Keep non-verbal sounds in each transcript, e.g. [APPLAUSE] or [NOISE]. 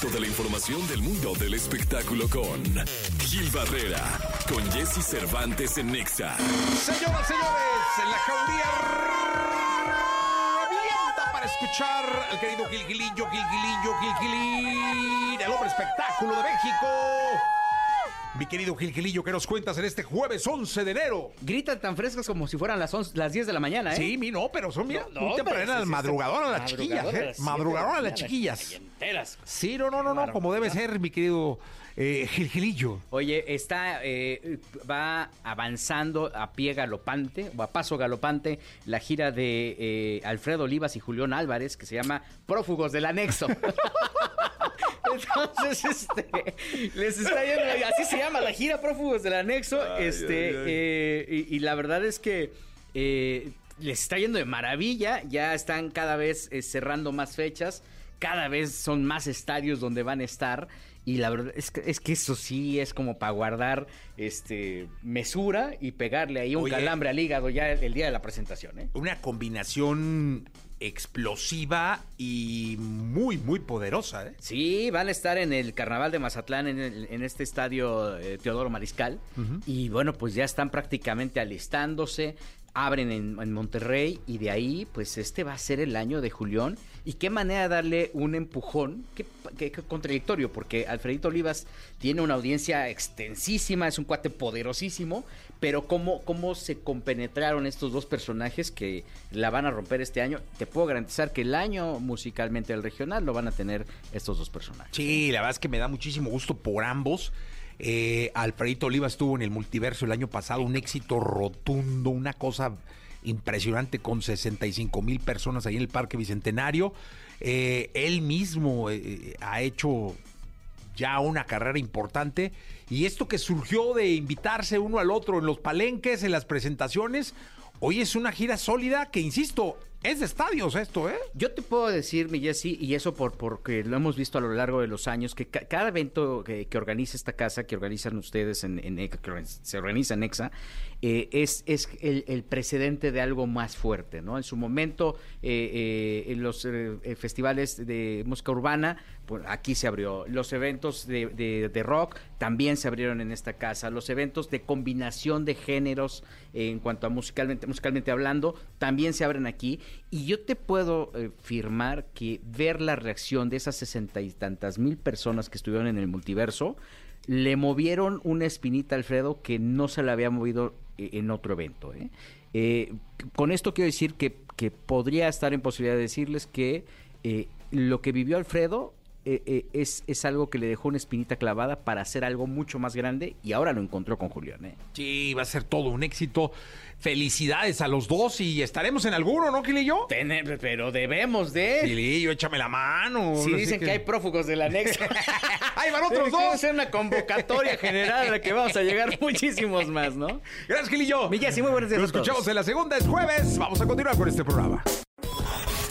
Toda la información del mundo del espectáculo con Gil Barrera, con Jesse Cervantes en Nexa. Señoras, señores, en la jauría para escuchar al querido Gilgilillo, Gilgilillo, Gilgilín, el hombre espectáculo de México. Mi querido Gilgilillo, ¿qué nos cuentas en este jueves 11 de enero? Gritan tan frescas como si fueran las, 11 las 10 de la mañana, ¿eh? Sí, mi no, pero son bien No, no, tempranas, madrugadoras las chiquillas, ¿eh? Madrugadoras las chiquillas. enteras. Sí, no, no, no, no, como debe ser, mi querido eh, Gilgilillo. Oye, está, eh, va avanzando a pie galopante, o a paso galopante, la gira de eh, Alfredo Olivas y Julián Álvarez, que se llama Prófugos del Anexo. [LAUGHS] Entonces, este, les está yendo, así se llama la gira Prófugos del Anexo, este, eh, y, y la verdad es que eh, les está yendo de maravilla, ya están cada vez eh, cerrando más fechas, cada vez son más estadios donde van a estar. Y la verdad es que, es que eso sí es como para guardar este mesura y pegarle ahí un Oye. calambre al hígado ya el, el día de la presentación, ¿eh? Una combinación explosiva y muy, muy poderosa, ¿eh? Sí, van a estar en el Carnaval de Mazatlán, en, el- en este estadio eh, Teodoro Mariscal. Y bueno, pues ya están prácticamente alistándose. Abren en, Monterrey y de ahí, pues este va a ser el año de Julián. Y qué manera de darle un empujón, qué contradictorio, porque Alfredito Olivas tiene una audiencia extensísima, es un cuate poderosísimo, pero cómo, cómo se compenetraron estos dos personajes que la van a romper este año. Te puedo garantizar que el año musicalmente del regional lo van a tener estos dos personajes. Sí, la verdad es que me da muchísimo gusto por ambos. Eh, Alfredito Oliva estuvo en el multiverso el año pasado, un éxito rotundo, una cosa impresionante con 65 mil personas ahí en el Parque Bicentenario. Eh, él mismo eh, ha hecho ya una carrera importante y esto que surgió de invitarse uno al otro en los palenques, en las presentaciones, hoy es una gira sólida que, insisto, es de estadios esto, ¿eh? Yo te puedo decir, mi Jessy, y eso por porque lo hemos visto a lo largo de los años, que ca- cada evento que, organiza esta casa, que organizan ustedes en, en que se organiza en EXA, eh, es, es el, precedente de algo más fuerte, ¿no? En su momento, eh, eh, en los eh, festivales de música urbana, pues, aquí se abrió. Los eventos de, de- de rock también se abrieron en esta casa. Los eventos de combinación de géneros, en cuanto a musicalmente, musicalmente hablando, también se abren aquí. Y yo te puedo eh, firmar que ver la reacción de esas sesenta y tantas mil personas que estuvieron en el multiverso, le movieron una espinita a Alfredo que no se le había movido eh, en otro evento. ¿eh? Eh, con esto quiero decir que, que podría estar en posibilidad de decirles que lo que vivió Alfredo eh, eh, es, es algo que le dejó una espinita clavada para hacer algo mucho más grande y ahora lo encontró con Julián. ¿eh? Sí, va a ser todo un éxito. Felicidades a los dos y estaremos en alguno, ¿no, Quilillo? Tener- pero debemos de... Quilillo, échame la mano. Si No dicen que hay prófugos del anexo. [LAUGHS] ¡Ahí van otros dos! ser una convocatoria general a la que vamos a llegar muchísimos más, ¿no? Gracias, Quilillo. Mi Jessy, muy buenos días Nos a todos. escuchamos en la segunda, es jueves. Vamos a continuar con este programa.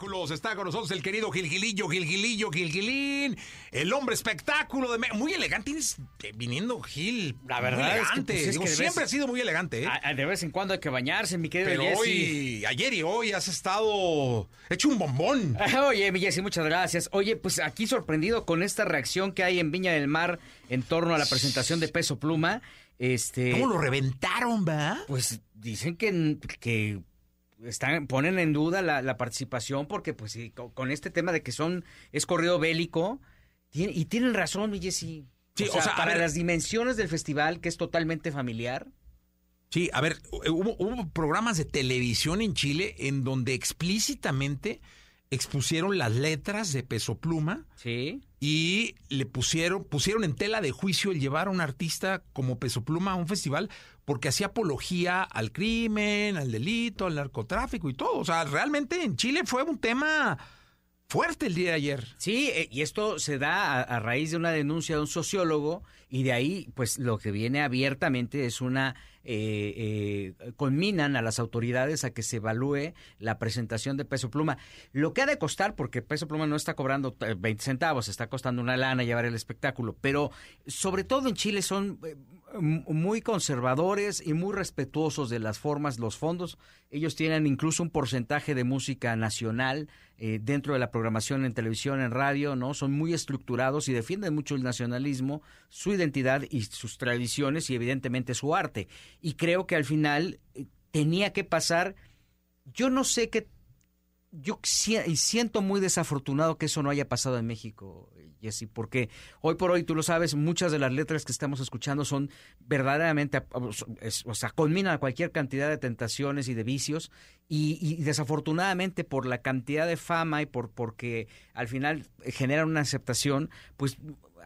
Espectáculos. Está con nosotros el querido Gilgilillo, Gilgilillo, Gilgilín. El hombre espectáculo de... Me- Muy elegante eh, viniendo Gil. La verdad muy es que, elegante. pues, es Digo, que de siempre vez- ha sido muy elegante, ¿eh? A- a- de vez en cuando hay que bañarse, mi querido Pero hoy, ayer y hoy has estado hecho un bombón. [LAUGHS] Oye, mi Jessy, muchas gracias. Oye, pues aquí sorprendido con esta reacción que hay en Viña del Mar en torno a la presentación de Peso Pluma. Este, ¿Cómo lo reventaron, va? pues dicen que, que están, ponen en duda la, la participación porque pues sí, co- con, este tema de que son es corrido bélico tiene- y tienen razón, mi Jessy. Sí, o sea, o sea, a para ver- las dimensiones del festival que es totalmente familiar. Sí, a ver, hubo, hubo programas de televisión en Chile en donde explícitamente expusieron las letras de Peso Pluma Sí. y le pusieron, pusieron en tela de juicio el llevar a un artista como Peso Pluma a un festival porque hacía apología al crimen, al delito, al narcotráfico y todo. O sea, realmente en Chile fue un tema fuerte el día de ayer. Sí, eh, y esto se da a, a, raíz de una denuncia de un sociólogo y de ahí, pues lo que viene abiertamente es una eh, eh, conminan a las autoridades a que se evalúe la presentación de Peso Pluma. Lo que ha de costar, porque Peso Pluma no está cobrando 20 eh, centavos, está costando una lana llevar el espectáculo, pero sobre todo en Chile son eh, muy conservadores y muy respetuosos de las formas, los fondos. Ellos tienen incluso un porcentaje de música nacional eh, dentro de la programación en televisión, en radio, ¿no? Son muy estructurados y defienden mucho el nacionalismo, su identidad y sus tradiciones y evidentemente su arte. Y creo que al final eh, tenía que pasar, yo no sé qué yo siento muy desafortunado que eso no haya pasado en México, Jesse, porque hoy por hoy, tú lo sabes, muchas de las letras que estamos escuchando son verdaderamente, o sea, culminan cualquier cantidad de tentaciones y de vicios, y, y, desafortunadamente por la cantidad de fama y por porque al final generan una aceptación, pues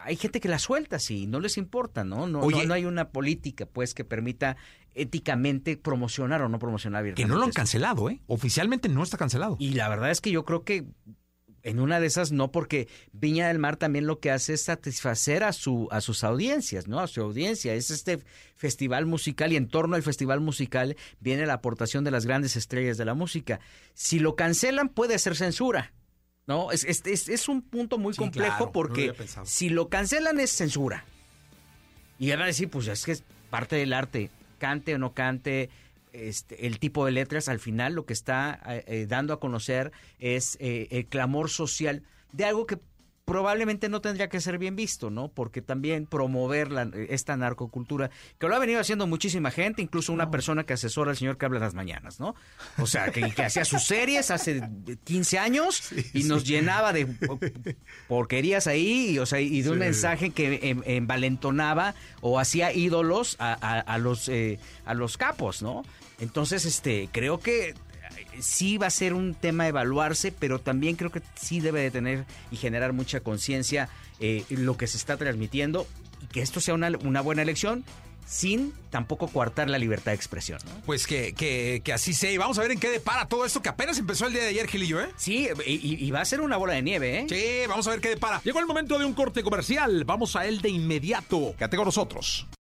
hay gente que la suelta así, no les importa, ¿no? No, no, no hay una política, pues, que permita éticamente promocionar o no promocionar Que no lo han cancelado, ¿eh? Oficialmente no está cancelado. Y la verdad es que yo creo que en una de esas no, porque Viña del Mar también lo que hace es satisfacer a su a sus audiencias, ¿no? A su audiencia. Es este festival musical y en torno al festival musical viene la aportación de las grandes estrellas de la música. Si lo cancelan puede ser censura. ¿No? Es, es, es, un punto muy sí, complejo claro, porque no si lo cancelan es censura. Y van a decir, pues es que es parte del arte cante o no cante, este, el tipo de letras, al final lo que está eh, dando a conocer es eh, el clamor social de algo que probablemente no tendría que ser bien visto, ¿no? Porque también promover la, esta narcocultura, que lo ha venido haciendo muchísima gente, incluso una persona que asesora al señor que habla las mañanas, ¿no? O sea, que, que hacía sus series hace 15 años sí, y nos sí. llenaba de porquerías ahí, y, o sea, y de un mensaje que en, envalentonaba o hacía ídolos a, a, a los, eh, a los capos, ¿no? Entonces, este, creo que sí va a ser un tema a evaluarse, pero también creo que sí debe de tener y generar mucha conciencia eh, lo que se está transmitiendo y que esto sea una, una, buena elección sin tampoco coartar la libertad de expresión. ¿no? Pues que, que, que, así sea. Y vamos a ver en qué depara todo esto que apenas empezó el día de ayer, Gilillo, ¿eh? Sí, y, y, va a ser una bola de nieve, ¿eh? Sí, vamos a ver qué depara. Llegó el momento de un corte comercial. Vamos a él de inmediato. Quédate con nosotros.